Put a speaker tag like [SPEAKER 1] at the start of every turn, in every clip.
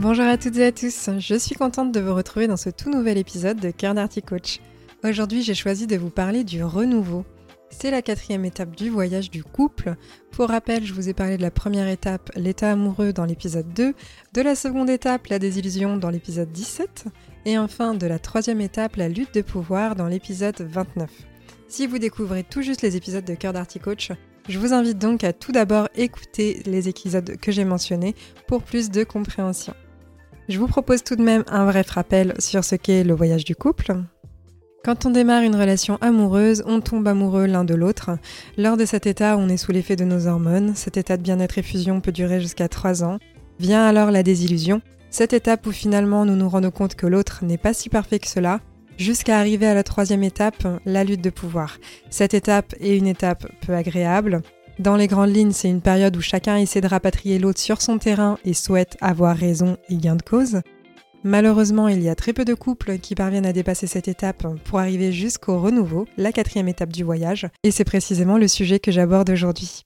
[SPEAKER 1] Bonjour à toutes et à tous, je suis contente de vous retrouver dans ce tout nouvel épisode de Cœur d'Arty Coach. Aujourd'hui j'ai choisi de vous parler du renouveau. C'est la quatrième étape du voyage du couple. Pour rappel, je vous ai parlé de la première étape, l'état amoureux dans l'épisode 2, de la seconde étape, la désillusion dans l'épisode 17, et enfin de la troisième étape, la lutte de pouvoir dans l'épisode 29. Si vous découvrez tout juste les épisodes de Cœur d'Arty Coach, je vous invite donc à tout d'abord écouter les épisodes que j'ai mentionnés pour plus de compréhension. Je vous propose tout de même un bref rappel sur ce qu'est le voyage du couple. Quand on démarre une relation amoureuse, on tombe amoureux l'un de l'autre. Lors de cet état, on est sous l'effet de nos hormones. Cet état de bien-être et fusion peut durer jusqu'à 3 ans. Vient alors la désillusion, cette étape où finalement nous nous rendons compte que l'autre n'est pas si parfait que cela, jusqu'à arriver à la troisième étape, la lutte de pouvoir. Cette étape est une étape peu agréable, dans les grandes lignes, c'est une période où chacun essaie de rapatrier l'autre sur son terrain et souhaite avoir raison et gain de cause. Malheureusement, il y a très peu de couples qui parviennent à dépasser cette étape pour arriver jusqu'au renouveau, la quatrième étape du voyage, et c'est précisément le sujet que j'aborde aujourd'hui.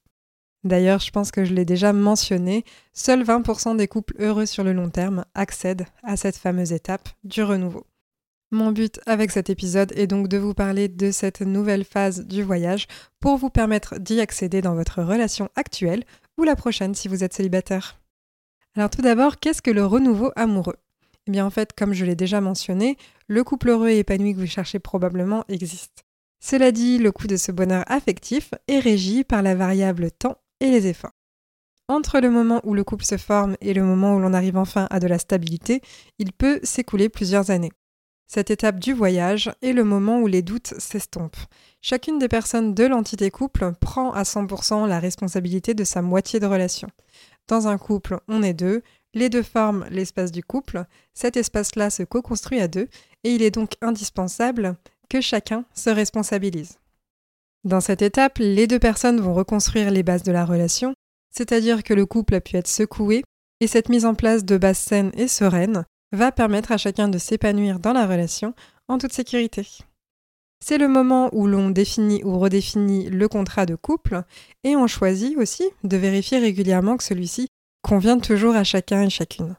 [SPEAKER 1] D'ailleurs, je pense que je l'ai déjà mentionné, seuls 20% des couples heureux sur le long terme accèdent à cette fameuse étape du renouveau. Mon but avec cet épisode est donc de vous parler de cette nouvelle phase du voyage pour vous permettre d'y accéder dans votre relation actuelle ou la prochaine si vous êtes célibataire. Alors tout d'abord, qu'est-ce que le renouveau amoureux? Eh bien en fait, comme je l'ai déjà mentionné, le couple heureux et épanoui que vous cherchez probablement existe. Cela dit, le coût de ce bonheur affectif est régi par la variable temps et les efforts. Entre le moment où le couple se forme et le moment où l'on arrive enfin à de la stabilité, il peut s'écouler plusieurs années. Cette étape du voyage est le moment où les doutes s'estompent. Chacune des personnes de l'entité couple prend à 100% la responsabilité de sa moitié de relation. Dans un couple, on est deux, les deux forment l'espace du couple, cet espace-là se co-construit à deux, et il est donc indispensable que chacun se responsabilise. Dans cette étape, les deux personnes vont reconstruire les bases de la relation, c'est-à-dire que le couple a pu être secoué, et cette mise en place de bases saines et sereines va permettre à chacun de s'épanouir dans la relation en toute sécurité. C'est le moment où l'on définit ou redéfinit le contrat de couple et on choisit aussi de vérifier régulièrement que celui-ci convient toujours à chacun et chacune.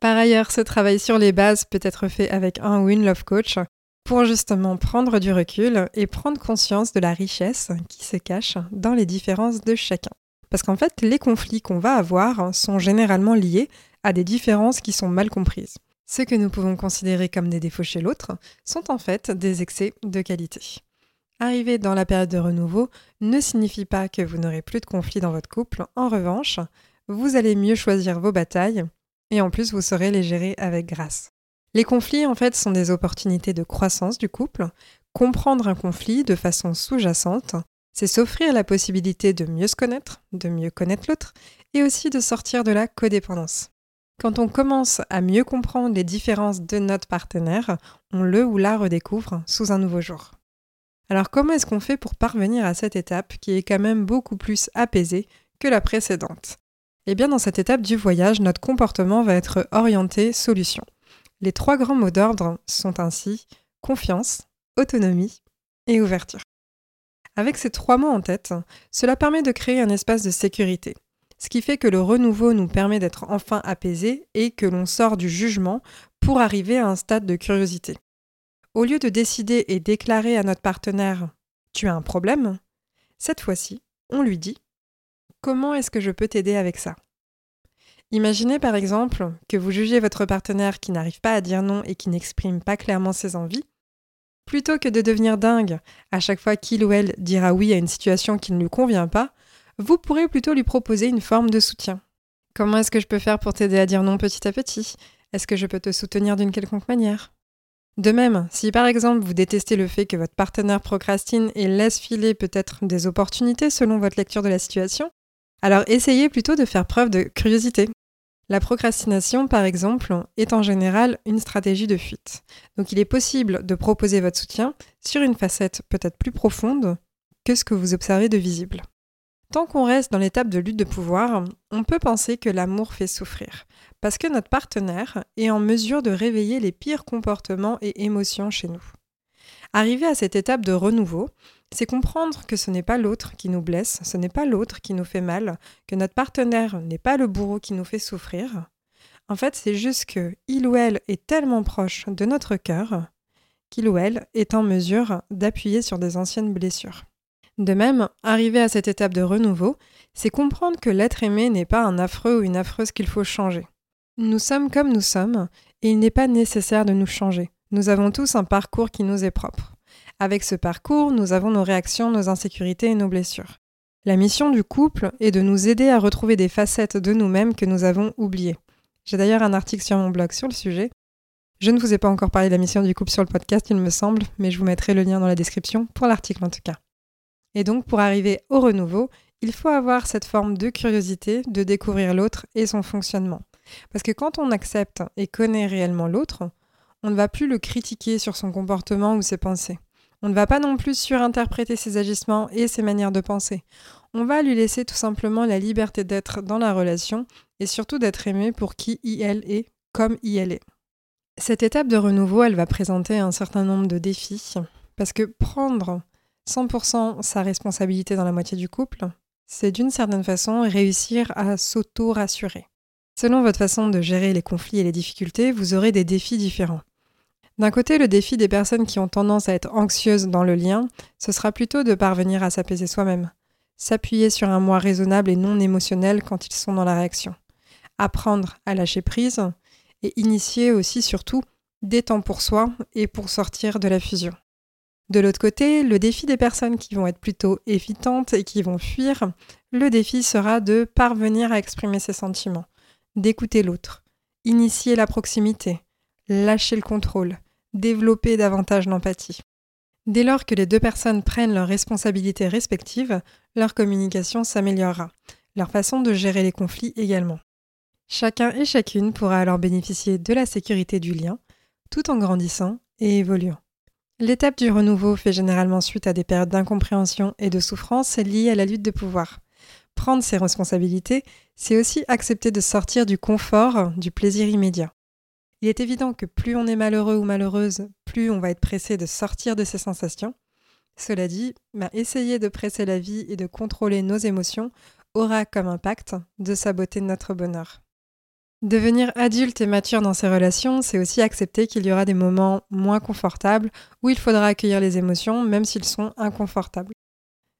[SPEAKER 1] Par ailleurs, ce travail sur les bases peut être fait avec un ou une love coach pour justement prendre du recul et prendre conscience de la richesse qui se cache dans les différences de chacun. Parce qu'en fait, les conflits qu'on va avoir sont généralement liés à des différences qui sont mal comprises. Ce que nous pouvons considérer comme des défauts chez l'autre sont en fait des excès de qualité. Arriver dans la période de renouveau ne signifie pas que vous n'aurez plus de conflits dans votre couple. En revanche, vous allez mieux choisir vos batailles et en plus vous saurez les gérer avec grâce. Les conflits en fait sont des opportunités de croissance du couple. Comprendre un conflit de façon sous-jacente, c'est s'offrir la possibilité de mieux se connaître, de mieux connaître l'autre et aussi de sortir de la codépendance. Quand on commence à mieux comprendre les différences de notre partenaire, on le ou la redécouvre sous un nouveau jour. Alors comment est-ce qu'on fait pour parvenir à cette étape qui est quand même beaucoup plus apaisée que la précédente? Eh bien dans cette étape du voyage, notre comportement va être orienté solution. Les trois grands mots d'ordre sont ainsi confiance, autonomie et ouverture. Avec ces trois mots en tête, cela permet de créer un espace de sécurité, ce qui fait que le renouveau nous permet d'être enfin apaisé et que l'on sort du jugement pour arriver à un stade de curiosité. Au lieu de décider et déclarer à notre partenaire Tu as un problème, cette fois-ci, on lui dit Comment est-ce que je peux t'aider avec ça? Imaginez par exemple que vous jugez votre partenaire qui n'arrive pas à dire non et qui n'exprime pas clairement ses envies. Plutôt que de devenir dingue à chaque fois qu'il ou elle dira oui à une situation qui ne lui convient pas, vous pourrez plutôt lui proposer une forme de soutien. Comment est-ce que je peux faire pour t'aider à dire non petit à petit? Est-ce que je peux te soutenir d'une quelconque manière? De même, si par exemple vous détestez le fait que votre partenaire procrastine et laisse filer peut-être des opportunités selon votre lecture de la situation, alors essayez plutôt de faire preuve de curiosité. La procrastination, par exemple, est en général une stratégie de fuite. Donc il est possible de proposer votre soutien sur une facette peut-être plus profonde que ce que vous observez de visible. Tant qu'on reste dans l'étape de lutte de pouvoir, on peut penser que l'amour fait souffrir, parce que notre partenaire est en mesure de réveiller les pires comportements et émotions chez nous. Arriver à cette étape de renouveau, c'est comprendre que ce n'est pas l'autre qui nous blesse, ce n'est pas l'autre qui nous fait mal, que notre partenaire n'est pas le bourreau qui nous fait souffrir. En fait, c'est juste que il ou elle est tellement proche de notre cœur qu'il ou elle est en mesure d'appuyer sur des anciennes blessures. De même, arriver à cette étape de renouveau, c'est comprendre que l'être aimé n'est pas un affreux ou une affreuse qu'il faut changer. Nous sommes comme nous sommes, et il n'est pas nécessaire de nous changer. Nous avons tous un parcours qui nous est propre. Avec ce parcours, nous avons nos réactions, nos insécurités et nos blessures. La mission du couple est de nous aider à retrouver des facettes de nous-mêmes que nous avons oubliées. J'ai d'ailleurs un article sur mon blog sur le sujet. Je ne vous ai pas encore parlé de la mission du couple sur le podcast, il me semble, mais je vous mettrai le lien dans la description pour l'article en tout cas. Et donc pour arriver au renouveau, il faut avoir cette forme de curiosité de découvrir l'autre et son fonctionnement. Parce que quand on accepte et connaît réellement l'autre, on ne va plus le critiquer sur son comportement ou ses pensées. On ne va pas non plus surinterpréter ses agissements et ses manières de penser. On va lui laisser tout simplement la liberté d'être dans la relation et surtout d'être aimé pour qui il est, comme il est. Cette étape de renouveau, elle va présenter un certain nombre de défis, parce que prendre 100% sa responsabilité dans la moitié du couple, c'est d'une certaine façon réussir à s'auto-rassurer. Selon votre façon de gérer les conflits et les difficultés, vous aurez des défis différents. D'un côté, le défi des personnes qui ont tendance à être anxieuses dans le lien, ce sera plutôt de parvenir à s'apaiser soi-même, s'appuyer sur un moi raisonnable et non émotionnel quand ils sont dans la réaction, apprendre à lâcher prise et initier aussi surtout des temps pour soi et pour sortir de la fusion. De l'autre côté, le défi des personnes qui vont être plutôt évitantes et qui vont fuir, le défi sera de parvenir à exprimer ses sentiments, d'écouter l'autre, initier la proximité, lâcher le contrôle, développer davantage d'empathie. Dès lors que les deux personnes prennent leurs responsabilités respectives, leur communication s'améliorera, leur façon de gérer les conflits également. Chacun et chacune pourra alors bénéficier de la sécurité du lien, tout en grandissant et évoluant. L'étape du renouveau fait généralement suite à des périodes d'incompréhension et de souffrance liées à la lutte de pouvoir. Prendre ses responsabilités, c'est aussi accepter de sortir du confort, du plaisir immédiat. Il est évident que plus on est malheureux ou malheureuse, plus on va être pressé de sortir de ces sensations. Cela dit, bah, essayer de presser la vie et de contrôler nos émotions aura comme impact de saboter notre bonheur. Devenir adulte et mature dans ses relations, c'est aussi accepter qu'il y aura des moments moins confortables où il faudra accueillir les émotions même s'ils sont inconfortables.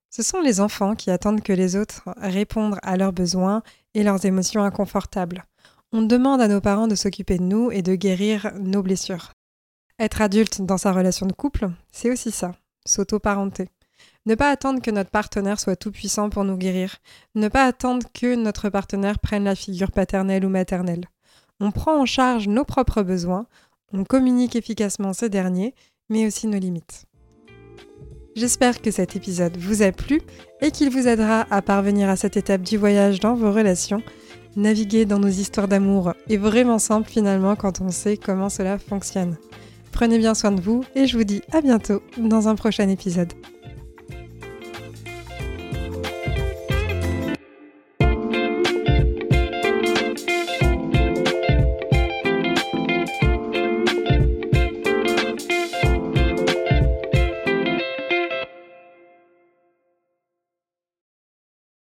[SPEAKER 1] Ce sont les enfants qui attendent que les autres répondent à leurs besoins et leurs émotions inconfortables. On demande à nos parents de s'occuper de nous et de guérir nos blessures. Être adulte dans sa relation de couple, c'est aussi ça, s'auto-parenter. Ne pas attendre que notre partenaire soit tout-puissant pour nous guérir. Ne pas attendre que notre partenaire prenne la figure paternelle ou maternelle. On prend en charge nos propres besoins, on communique efficacement ces derniers, mais aussi nos limites. J'espère que cet épisode vous a plu et qu'il vous aidera à parvenir à cette étape du voyage dans vos relations Naviguer dans nos histoires d'amour est vraiment simple finalement quand on sait comment cela fonctionne. Prenez bien soin de vous et je vous dis à bientôt dans un prochain épisode.